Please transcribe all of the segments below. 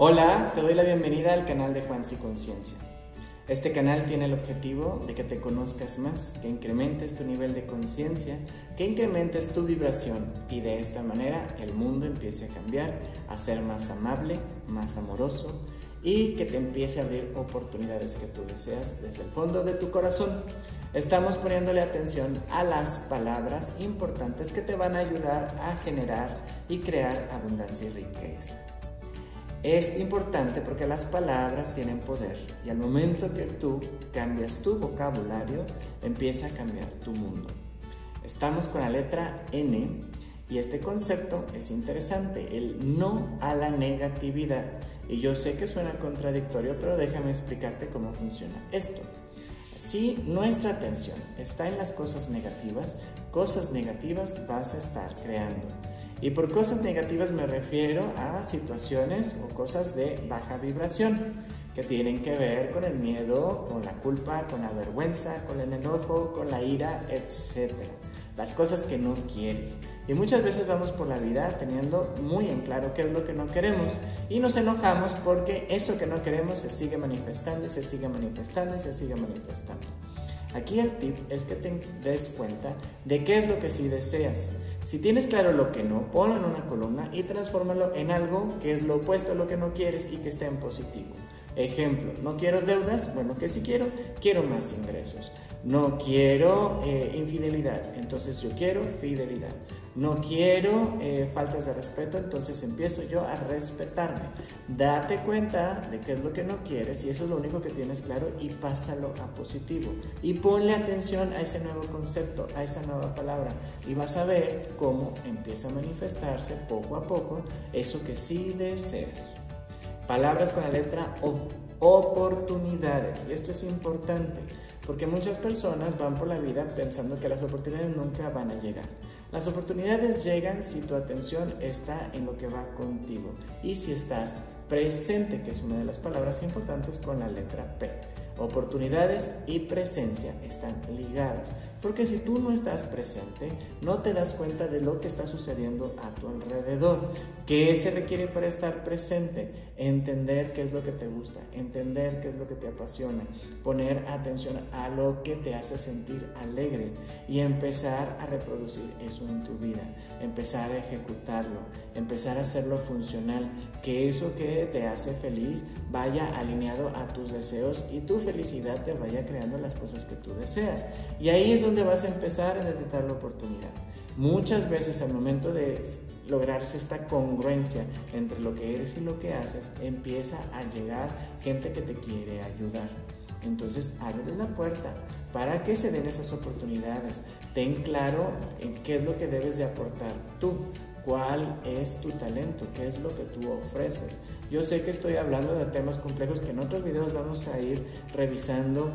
Hola, te doy la bienvenida al canal de Juan y Conciencia. Este canal tiene el objetivo de que te conozcas más, que incrementes tu nivel de conciencia, que incrementes tu vibración y de esta manera el mundo empiece a cambiar, a ser más amable, más amoroso y que te empiece a abrir oportunidades que tú deseas desde el fondo de tu corazón. Estamos poniéndole atención a las palabras importantes que te van a ayudar a generar y crear abundancia y riqueza. Es importante porque las palabras tienen poder y al momento que tú cambias tu vocabulario, empieza a cambiar tu mundo. Estamos con la letra N y este concepto es interesante, el no a la negatividad. Y yo sé que suena contradictorio, pero déjame explicarte cómo funciona esto. Si nuestra atención está en las cosas negativas, cosas negativas vas a estar creando. Y por cosas negativas me refiero a situaciones o cosas de baja vibración que tienen que ver con el miedo, con la culpa, con la vergüenza, con el enojo, con la ira, etc. Las cosas que no quieres. Y muchas veces vamos por la vida teniendo muy en claro qué es lo que no queremos y nos enojamos porque eso que no queremos se sigue manifestando y se sigue manifestando y se sigue manifestando. Aquí el tip es que te des cuenta de qué es lo que sí deseas. Si tienes claro lo que no, ponlo en una columna y transfórmalo en algo que es lo opuesto a lo que no quieres y que esté en positivo. Ejemplo, no quiero deudas, bueno, que si quiero, quiero más ingresos. No quiero eh, infidelidad, entonces yo quiero fidelidad. No quiero eh, faltas de respeto, entonces empiezo yo a respetarme. Date cuenta de qué es lo que no quieres y eso es lo único que tienes claro y pásalo a positivo. Y ponle atención a ese nuevo concepto, a esa nueva palabra y vas a ver cómo empieza a manifestarse poco a poco eso que sí deseas. Palabras con la letra O. Oportunidades. Y esto es importante porque muchas personas van por la vida pensando que las oportunidades nunca van a llegar. Las oportunidades llegan si tu atención está en lo que va contigo y si estás presente, que es una de las palabras importantes con la letra P. Oportunidades y presencia están ligadas, porque si tú no estás presente, no te das cuenta de lo que está sucediendo a tu alrededor. ¿Qué se requiere para estar presente? Entender qué es lo que te gusta, entender qué es lo que te apasiona, poner atención a lo que te hace sentir alegre y empezar a reproducir eso en tu vida, empezar a ejecutarlo, empezar a hacerlo funcional, que eso que te hace feliz vaya alineado a tus deseos y tu felicidad te vaya creando las cosas que tú deseas. Y ahí es donde vas a empezar a detectar la oportunidad. Muchas veces al momento de lograrse esta congruencia entre lo que eres y lo que haces, empieza a llegar gente que te quiere ayudar. Entonces, abre la puerta para que se den esas oportunidades. Ten claro en qué es lo que debes de aportar tú cuál es tu talento, qué es lo que tú ofreces. Yo sé que estoy hablando de temas complejos que en otros videos vamos a ir revisando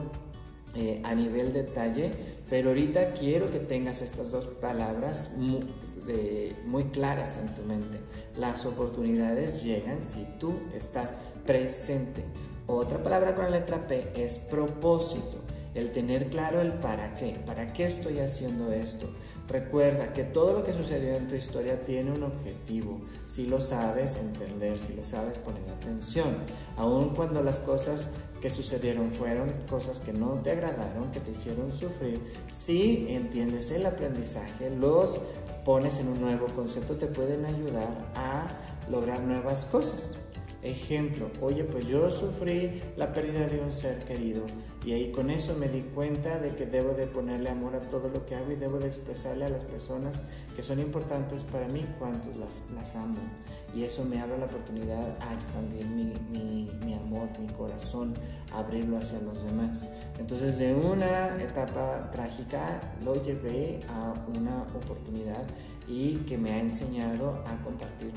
eh, a nivel detalle, pero ahorita quiero que tengas estas dos palabras muy, muy claras en tu mente. Las oportunidades llegan si tú estás presente. Otra palabra con la letra P es propósito el tener claro el para qué, para qué estoy haciendo esto. Recuerda que todo lo que sucedió en tu historia tiene un objetivo, si lo sabes entender, si lo sabes poner atención, aun cuando las cosas que sucedieron fueron cosas que no te agradaron, que te hicieron sufrir, si entiendes el aprendizaje, los pones en un nuevo concepto, te pueden ayudar a lograr nuevas cosas. Ejemplo, oye, pues yo sufrí la pérdida de un ser querido y ahí con eso me di cuenta de que debo de ponerle amor a todo lo que hago y debo de expresarle a las personas que son importantes para mí cuántos las, las amo. Y eso me abre la oportunidad a expandir mi, mi, amor, mi corazón, abrirlo hacia los demás. Entonces de una etapa trágica lo llevé a una oportunidad y que me ha enseñado a compartir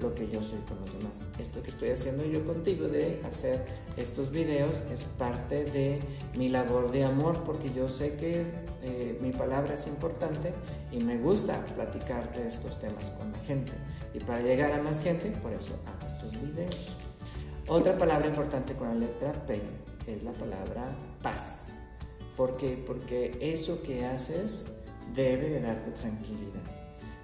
lo que yo soy con los demás. Esto que estoy haciendo yo contigo de hacer estos videos es parte de mi labor de amor porque yo sé que eh, mi palabra es importante y me gusta platicar de estos temas con la gente. Y para llegar a más gente, por eso hago estos videos. Otra palabra importante con la letra P es la palabra paz. ¿Por qué? Porque eso que haces debe de darte tranquilidad.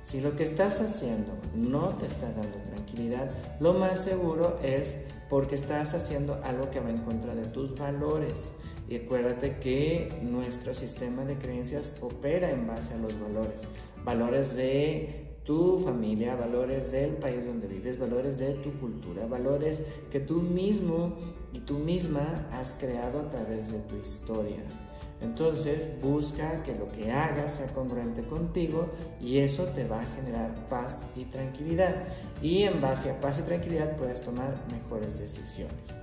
Si lo que estás haciendo no te está dando tranquilidad, lo más seguro es porque estás haciendo algo que va en contra de tus valores. Y acuérdate que nuestro sistema de creencias opera en base a los valores. Valores de tu familia, valores del país donde vives, valores de tu cultura, valores que tú mismo y tú misma has creado a través de tu historia. Entonces busca que lo que hagas sea congruente contigo y eso te va a generar paz y tranquilidad. Y en base a paz y tranquilidad puedes tomar mejores decisiones.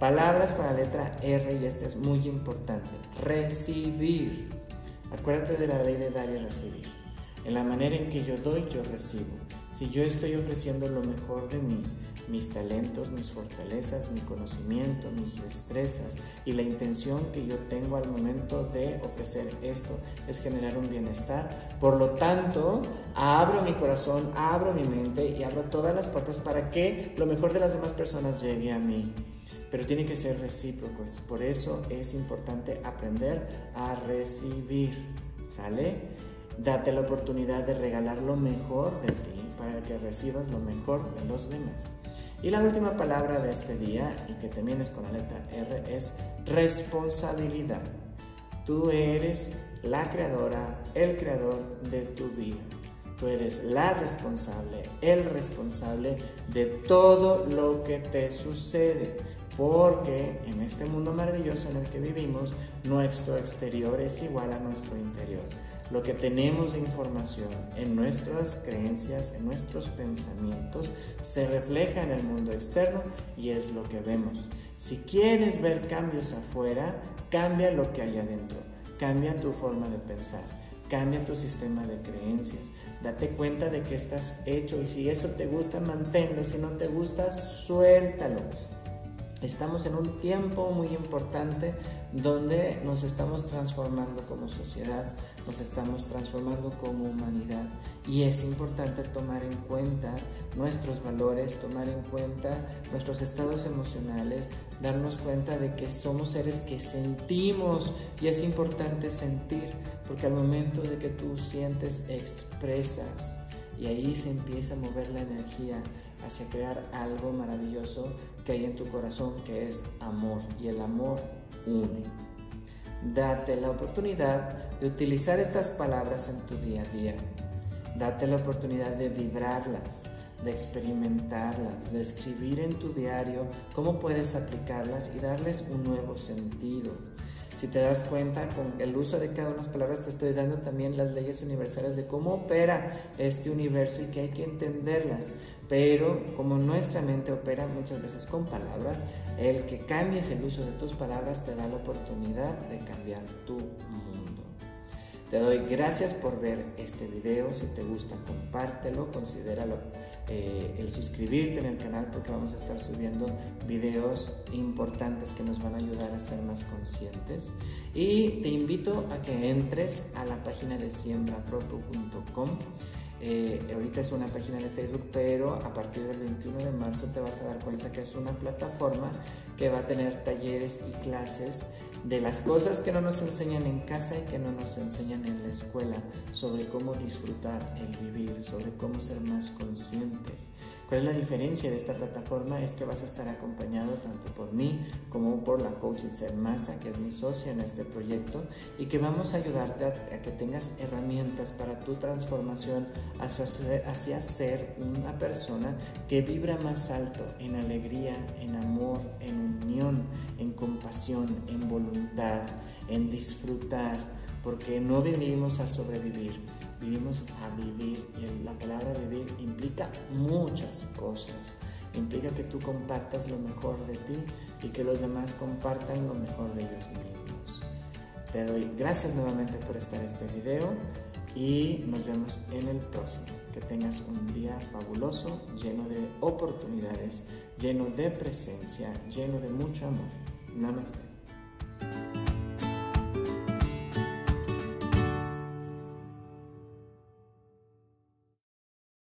Palabras para la letra R y esta es muy importante. Recibir. Acuérdate de la ley de dar y recibir. En la manera en que yo doy, yo recibo. Si yo estoy ofreciendo lo mejor de mí, mis talentos, mis fortalezas, mi conocimiento, mis destrezas y la intención que yo tengo al momento de ofrecer esto es generar un bienestar. Por lo tanto, abro mi corazón, abro mi mente y abro todas las puertas para que lo mejor de las demás personas llegue a mí. Pero tiene que ser recíproco. Por eso es importante aprender a recibir. ¿Sale? Date la oportunidad de regalar lo mejor de ti para que recibas lo mejor de los demás. Y la última palabra de este día, y que también es con la letra R, es responsabilidad. Tú eres la creadora, el creador de tu vida. Tú eres la responsable, el responsable de todo lo que te sucede. Porque en este mundo maravilloso en el que vivimos, nuestro exterior es igual a nuestro interior. Lo que tenemos de información en nuestras creencias, en nuestros pensamientos, se refleja en el mundo externo y es lo que vemos. Si quieres ver cambios afuera, cambia lo que hay adentro, cambia tu forma de pensar, cambia tu sistema de creencias, date cuenta de que estás hecho y si eso te gusta, manténlo, si no te gusta, suéltalo. Estamos en un tiempo muy importante donde nos estamos transformando como sociedad, nos estamos transformando como humanidad. Y es importante tomar en cuenta nuestros valores, tomar en cuenta nuestros estados emocionales, darnos cuenta de que somos seres que sentimos. Y es importante sentir porque al momento de que tú sientes expresas y ahí se empieza a mover la energía hacia crear algo maravilloso que hay en tu corazón, que es amor. Y el amor une. Date la oportunidad de utilizar estas palabras en tu día a día. Date la oportunidad de vibrarlas, de experimentarlas, de escribir en tu diario cómo puedes aplicarlas y darles un nuevo sentido. Si te das cuenta, con el uso de cada una de las palabras te estoy dando también las leyes universales de cómo opera este universo y que hay que entenderlas. Pero como nuestra mente opera muchas veces con palabras, el que cambies el uso de tus palabras te da la oportunidad de cambiar tu mundo. Te doy gracias por ver este video. Si te gusta, compártelo, considéralo eh, el suscribirte en el canal porque vamos a estar subiendo videos importantes que nos van a ayudar a ser más conscientes. Y te invito a que entres a la página de siembrapropo.com. Eh, ahorita es una página de Facebook, pero a partir del 21 de marzo te vas a dar cuenta que es una plataforma que va a tener talleres y clases de las cosas que no nos enseñan en casa y que no nos enseñan en la escuela, sobre cómo disfrutar el vivir, sobre cómo ser más conscientes. ¿Cuál es la diferencia de esta plataforma? Es que vas a estar acompañado tanto por mí como por la coach Massa, que es mi socia en este proyecto, y que vamos a ayudarte a, que tengas herramientas para tu transformación hacia ser, hacia ser una persona que vibra más alto en alegría, en amor, en unión, en compasión, en voluntad, en disfrutar, porque no vivimos a sobrevivir vivimos a vivir y la palabra vivir implica muchas cosas. Implica que tú compartas lo mejor de ti y que los demás compartan lo mejor de ellos mismos. Te doy gracias nuevamente por estar en este video y nos vemos en el próximo. Que tengas un día fabuloso, lleno de oportunidades, lleno de presencia, lleno de mucho amor. Namaste.